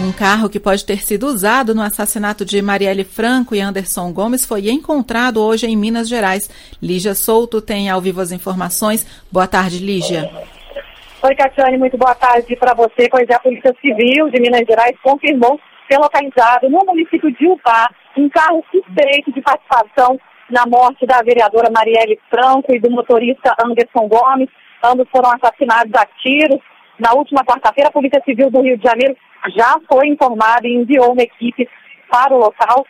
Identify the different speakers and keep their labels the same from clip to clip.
Speaker 1: Um carro que pode ter sido usado no assassinato de Marielle Franco e Anderson Gomes foi encontrado hoje em Minas Gerais. Lígia Souto tem ao vivo as informações. Boa tarde, Lígia.
Speaker 2: Oi, Catiane, muito boa tarde para você. Pois é, a Polícia Civil de Minas Gerais confirmou ser localizado no município de Upá um carro suspeito de participação na morte da vereadora Marielle Franco e do motorista Anderson Gomes. Ambos foram assassinados a tiros. Na última quarta-feira, a Polícia Civil do Rio de Janeiro já foi informada e enviou uma equipe para o local.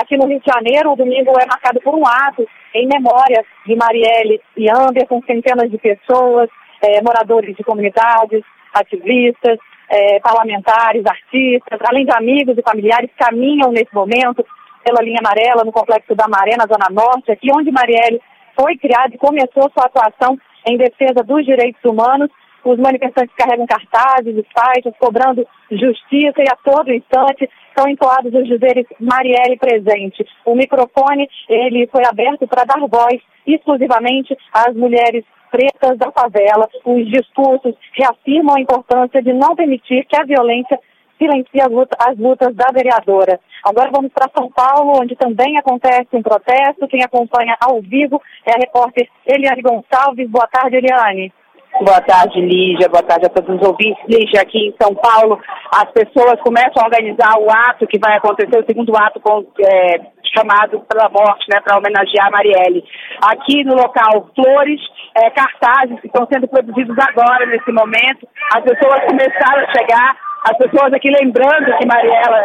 Speaker 2: Aqui no Rio de Janeiro, o domingo é marcado por um ato em memória de Marielle e Anderson, centenas de pessoas, eh, moradores de comunidades, ativistas, eh, parlamentares, artistas, além de amigos e familiares, caminham nesse momento pela linha amarela no Complexo da Maré, na Zona Norte, aqui onde Marielle foi criada e começou sua atuação em defesa dos direitos humanos os manifestantes carregam cartazes e faixas cobrando justiça e a todo instante são entoados os dizeres Marielle presente. O microfone ele foi aberto para dar voz exclusivamente às mulheres pretas da favela. Os discursos reafirmam a importância de não permitir que a violência silencie as lutas, as lutas da vereadora. Agora vamos para São Paulo, onde também acontece um protesto. Quem acompanha ao vivo é a repórter Eliane Gonçalves. Boa tarde, Eliane.
Speaker 3: Boa tarde, Lígia. Boa tarde a todos os ouvintes. Lígia, aqui em São Paulo, as pessoas começam a organizar o ato que vai acontecer, o segundo ato com, é, chamado pela morte, né, para homenagear a Marielle. Aqui no local, flores, é, cartazes que estão sendo produzidos agora, nesse momento. As pessoas começaram a chegar, as pessoas aqui lembrando que Mariela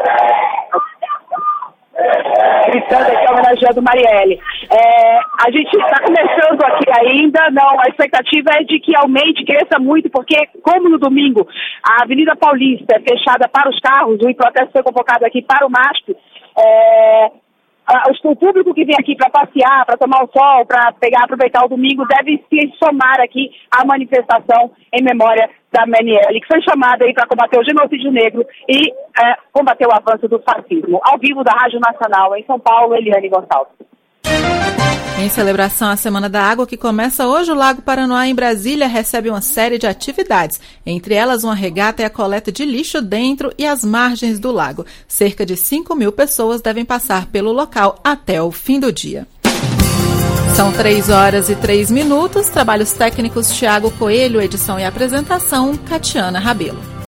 Speaker 3: gritando aqui homenageando Marielle. É, a gente está começando aqui ainda, não, a expectativa é de que aumente, cresça muito, porque como no domingo a Avenida Paulista é fechada para os carros, o protesto foi convocado aqui para o MASP, é, o público que vem aqui para passear, para tomar o sol, para pegar, aproveitar o domingo, deve se somar aqui à manifestação em memória da Manielle, que foi chamada aí para combater o genocídio negro e é, combater o avanço do fascismo. Ao vivo da Rádio Nacional em São Paulo, Eliane Gonçalves.
Speaker 1: Em celebração à Semana da Água, que começa hoje, o Lago Paranoá, em Brasília, recebe uma série de atividades, entre elas uma regata e a coleta de lixo dentro e às margens do lago. Cerca de 5 mil pessoas devem passar pelo local até o fim do dia. São 3 horas e 3 minutos. Trabalhos técnicos Tiago Coelho, edição e apresentação, Catiana Rabelo.